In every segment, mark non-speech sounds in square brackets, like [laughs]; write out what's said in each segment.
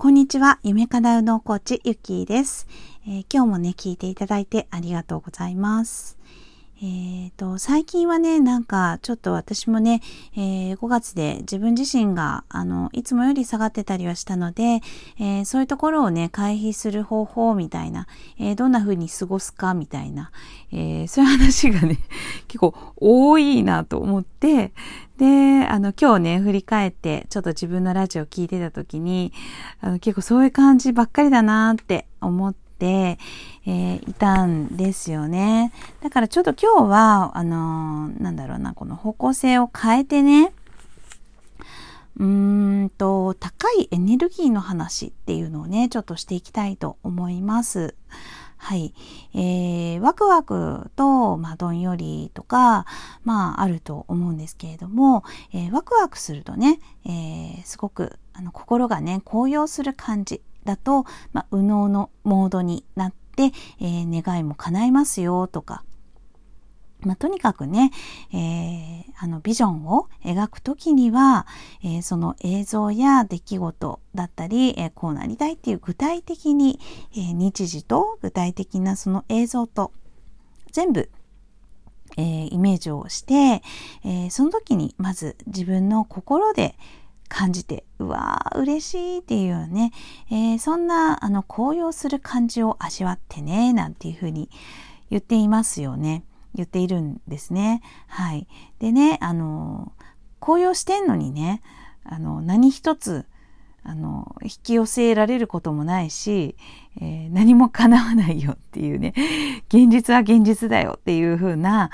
こんにちは。夢かなうのコーチ、ゆきーです、えー、今日もね、聞いていただいてありがとうございます。えーと、最近はね、なんかちょっと私もね、えー、5月で自分自身があのいつもより下がってたりはしたので、えー、そういうところをね、回避する方法みたいな、え、どんな風に過ごすかみたいな、えそういう話がね、[laughs] 結構多いなと思って、で、あの、今日ね、振り返って、ちょっと自分のラジオ聞いてた時に、あの結構そういう感じばっかりだなって思って、えー、いたんですよね。だからちょっと今日は、あのー、なんだろうな、この方向性を変えてね、うーんと、高いエネルギーの話っていうのをね、ちょっとしていきたいと思います。はい。えー、ワクワクと、まあ、どんよりとか、まあ、あると思うんですけれども、えー、ワクワクするとね、えー、すごく、あの、心がね、高揚する感じだと、まあ、右脳のモードになって、えー、願いも叶いますよとか、まあ、とにかくね、えー、あのビジョンを描くときには、えー、その映像や出来事だったり、えー、こうなりたいっていう具体的に、え日時と具体的なその映像と全部、えイメージをして、えその時にまず自分の心で感じて、うわー、嬉しいっていうね、えそんな、あの、高揚する感じを味わってね、なんていうふうに言っていますよね。言っているんですね。はい。でね、あの、紅葉してんのにね、あの、何一つ、あの、引き寄せられることもないし、えー、何も叶わないよっていうね、現実は現実だよっていう風な、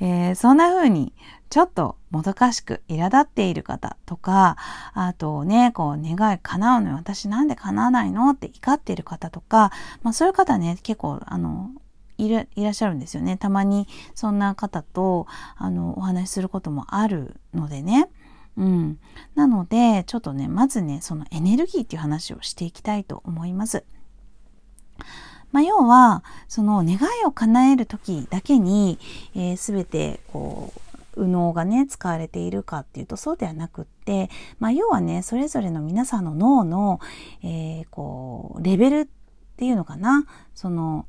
えー、そんな風に、ちょっともどかしく苛立っている方とか、あとね、こう願い叶うのよ。私なんで叶わないのって怒っている方とか、まあそういう方ね、結構あの、いらいらっしゃるんですよね。たまにそんな方とあのお話しすることもあるのでね。うん。なので、ちょっとね、まずね、そのエネルギーっていう話をしていきたいと思います。まあ、要は、その願いを叶える時だけに、えー、全て、こう、右脳がね、使われているかっていうとそうではなくって、まあ、要はね、それぞれの皆さんの脳の、えー、こう、レベルっていうのかな、その、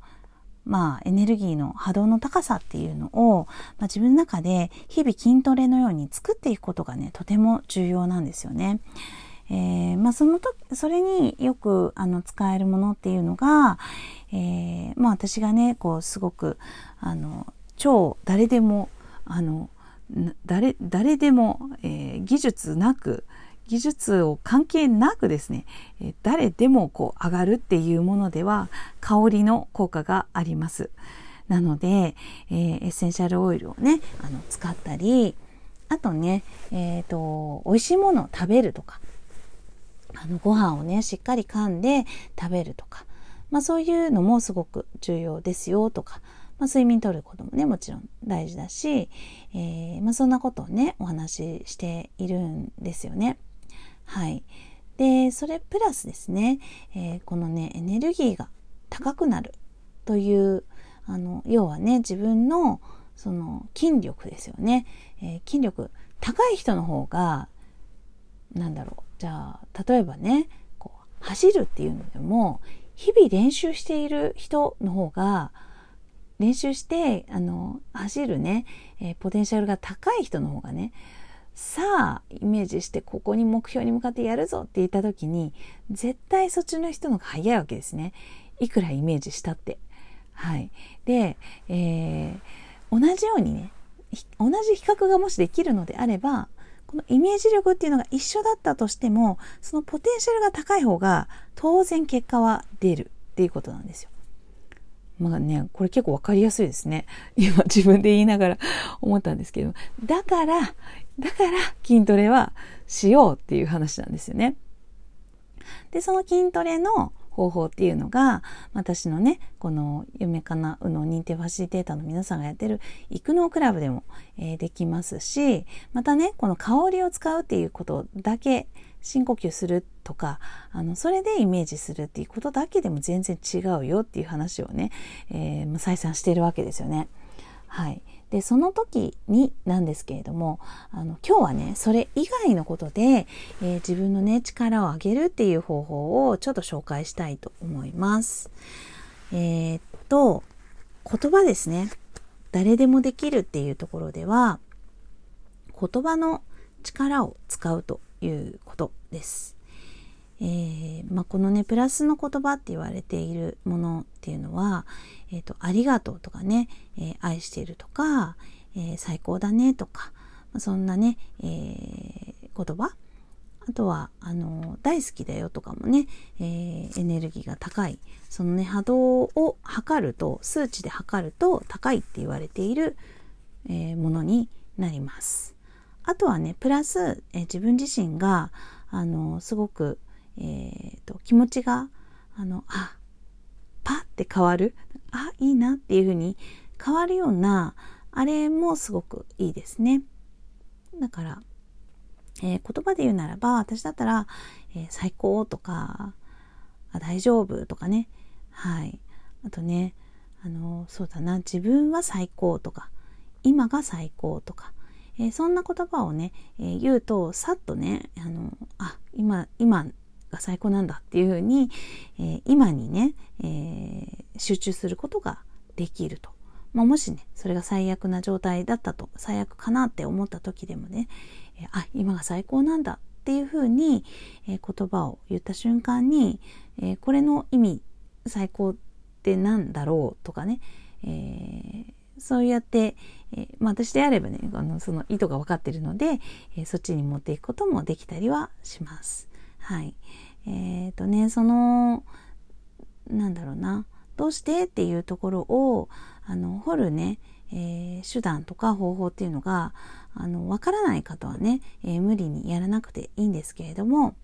まあ、エネルギーの波動の高さっていうのを、まあ、自分の中で日々筋トレのように作っていくことがね、とても重要なんですよね。えー、まあ、そのと、それによくあの使えるものっていうのが、えー、まあ私がね、こうすごく、あの、超誰でも、あの、誰、誰でも、えー、技術なく、技術を関係なくですね、え誰でもこう上がるっていうものでは香りの効果があります。なので、えー、エッセンシャルオイルをね、あの使ったり、あとね、えっ、ー、と、美味しいものを食べるとか、あの、ご飯をね、しっかり噛んで食べるとか、まあそういうのもすごく重要ですよとか、まあ睡眠とることもね、もちろん大事だし、えー、まあそんなことをね、お話ししているんですよね。はい。で、それプラスですね、えー、このね、エネルギーが高くなるという、あの、要はね、自分のその筋力ですよね。えー、筋力高い人の方が、なんだろう。じゃあ、例えばね、こう、走るっていうのでも、日々練習している人の方が、練習して、あの、走るね、えー、ポテンシャルが高い人の方がね、さあイメージしてここに目標に向かってやるぞって言った時に絶対そっちの人の方が早いわけですね。いくらイメージしたって。はい。で、えー、同じようにね同じ比較がもしできるのであればこのイメージ力っていうのが一緒だったとしてもそのポテンシャルが高い方が当然結果は出るっていうことなんですよ。まあね、これ結構わかりやすいですね。[laughs] 今自分で言いながら思ったんですけど。だから、だから筋トレはしようっていう話なんですよね。で、その筋トレの方法っていうのが、私のね、この夢かなうの認定ファシリテーターの皆さんがやってる育農クラブでも、えー、できますし、またね、この香りを使うっていうことだけ深呼吸するとか、あの、それでイメージするっていうことだけでも全然違うよっていう話をね、えー、再三しているわけですよね。はい。で、その時になんですけれども、あの、今日はね、それ以外のことで、えー、自分のね、力を上げるっていう方法をちょっと紹介したいと思います。えー、っと、言葉ですね。誰でもできるっていうところでは、言葉の力を使うということです。えー、まあ、このね、プラスの言葉って言われているものっていうのは、え、ー、と、ありがとうとかね、えー、愛しているとか、え最高だねとか、ま、そんなね、え言葉あとは、あの、大好きだよとかもね、えエネルギーが高い。そのね、波動を測ると、数値で測ると高いって言われている、えものになります。あとはね、プラス、え自分自身が、あの、すごく、えーと、気持ちがあのあパッて変わる。あいいなっていうふうに変わるようなあれもすごくいいですね。だから、えー、言葉で言うならば私だったら、えー、最高とか大丈夫とかね。はい。あとねあのそうだな。自分は最高とか今が最高とか、えー、そんな言葉をね、え言うとさっとねあのあ今今が最高なんだっていうふうに、えー、今にね、え、集中することができると。まあ、もしね、それが最悪な状態だったと、最悪かなって思った時でもね、え、あ、今が最高なんだっていうふうに、え言葉を言った瞬間に、えこれの意味、最高って何だろうとかね、えーそうやって、えまあ、私であればね、あのその意図が分かっているので、えそっちに持っていくこともできたりはします。はい。えっ、ー、とね、その、なんだろうな、どうしてっていうところを、あの、掘るね、え、手段とか方法っていうのが、あの、わからない方はね、え、無理にやらなくていいんですけれども、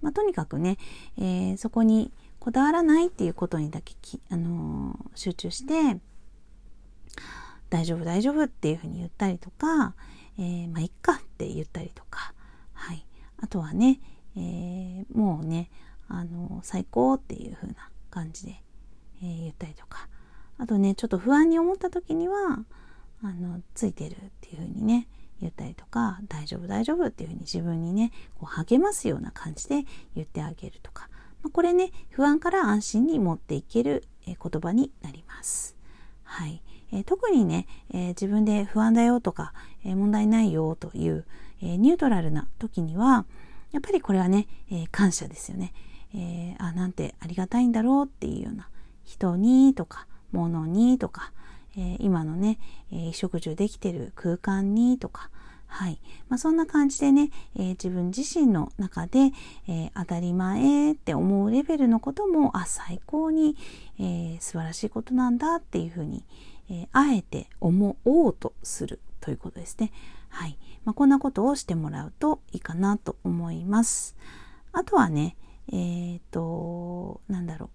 まあ、とにかくね、え、そこにこだわらないっていうことにだけ、あの集中して、大丈夫大丈夫っていうふうに言ったりとか、えー、まあ、いっかって言ったりとか、はい。あとはね、えー、もうねあの最高っていう風な感じで、えー、言ったりとかあとねちょっと不安に思った時にはあのついてるっていう風にね言ったりとか大丈夫大丈夫っていう風に自分にねこう励ますような感じで言ってあげるとか、まあ、これね不安から安心に持っていける、言葉になります。はい、え、特にね、え、自分で不安だよとか、え、問題ないよという、えニュートラルな時にはやっぱりこれはね、え、感謝ですよね。え、あ、なんてありがたいんだろうっていうような人にとか、物にとか、え、今のね、えー、食住できてる空間にとか、はい。まあ、そんな感じでね、えー、自分自身の中で、えー、当たり前って思うレベルのことも、あ、最高に、えー、素晴らしいことなんだっていうふうに、えあえて思おうとするということですね。はい。まあ、こんなことをしてもらうといいかなと思います。あとはね、えっ、ー、と、なんだろ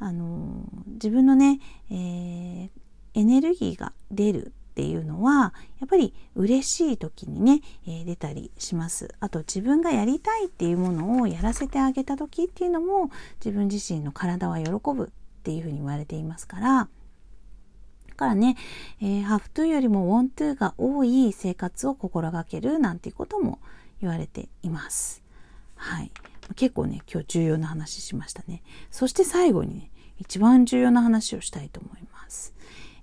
う。あの、自分のね、えー、エネルギーが出るっていうのは、やっぱり嬉しい時にね、えー、出たりします。あと自分がやりたいっていうものをやらせてあげた時っていうのも、自分自身の体は喜ぶっていうふうに言われていますから、からね、えー、have to よりも want to が多い生活を心がけるなんていうことも言われています。はい。結構ね、今日重要な話しましたね。そして最後にね、一番重要な話をしたいと思います。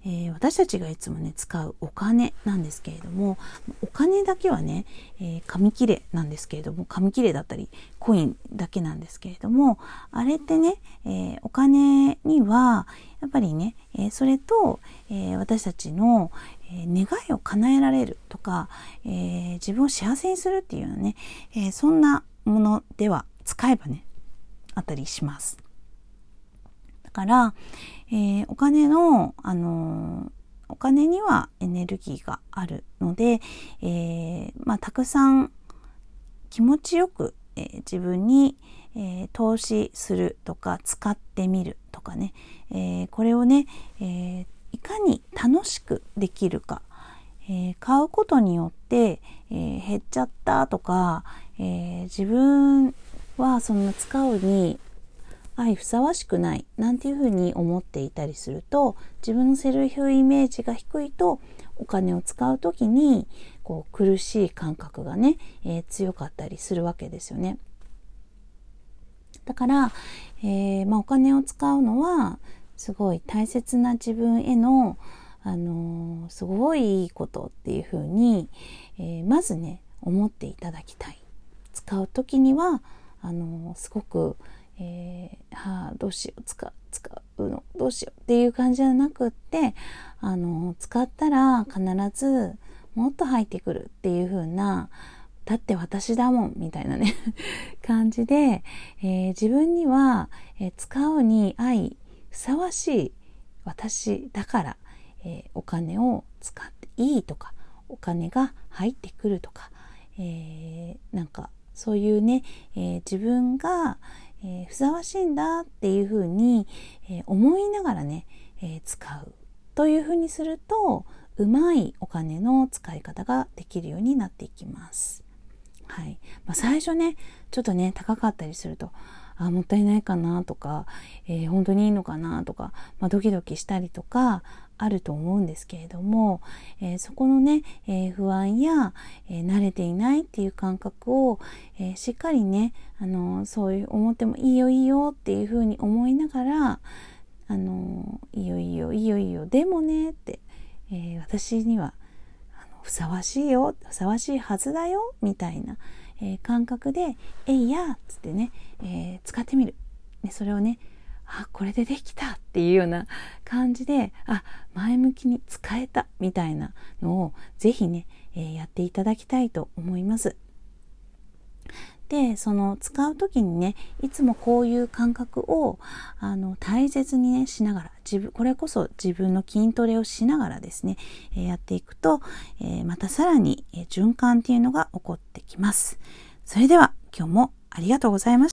えー、私たちがいつもね使うお金なんですけれどもお金だけはね、えー、紙切れなんですけれども紙切れだったりコインだけなんですけれどもあれってね、えー、お金にはやっぱりね、え、それと、え、私たちの、え願いを叶えられるとか、え自分を幸せにするっていうようなね、えそんなものでは使えばねあったりします。から、えー、お金の、あの、お金にはエネルギーがあるので、えー、まあ、たくさん気持ちよく、え自分に、え投資するとか使ってみるとかね、えこれをね、えいかに楽しくできるか、え買うことによって、え減っちゃったとか、え自分はそんな使うに相ふさわしくないなんていうふうに思っていたりすると自分のセルフイメージが低いとお金を使う時にこう苦しい感覚がね、えー、強かったりするわけですよね。だから、えー、まあ、お金を使うのはすごい大切な自分への、あのー、すごいいいことっていうふうに、えまずね思っていただきたい。使う時にはあのすごく、えー、はあ、どうしよう使使うのどうしようっていう感じじゃなくってあの使ったら必ずもっと入ってくるっていう風なだって私だもんみたいなね [laughs] 感じで、えー、自分には、えー、使うに愛ふさわしい私だから、えー、お金を使っていいとかお金が入ってくるとか、え、なんかそういうね、え、自分が、えー、ふさわしいんだっていうふうに、えー、思いながらね、え使うというふうにするとうまいお金の使い方ができるようになっていきます。はいまあ、最初ねちょっとね高かったりするとあもったいないかなとか、えー、本当にいいのかなとか、まあ、ドキドキしたりとかあると思うんですけれども、えー、そこのね、えー、不安や、えー、慣れていないっていう感覚を、えしっかりね、あのそういう思ってもいいよいいよっていうふうに思いながら、あのいいよいいよいいよいいよでもねって、え私にはあのふさわしいよふさわしいはずだよみたいな、え感覚で「えいや」っつってね、え使ってみる。それをねあこれでできたっていうような感じであ前向きに使えたみたいなのをぜひね、えー、やっていただきたいと思います。でその使う時にねいつもこういう感覚をあの大切にねしながら自分これこそ自分の筋トレをしながらですね、えー、やっていくと、えー、またさらに、え循環っていうのが起こってきます。それでは今日もありがとうございました。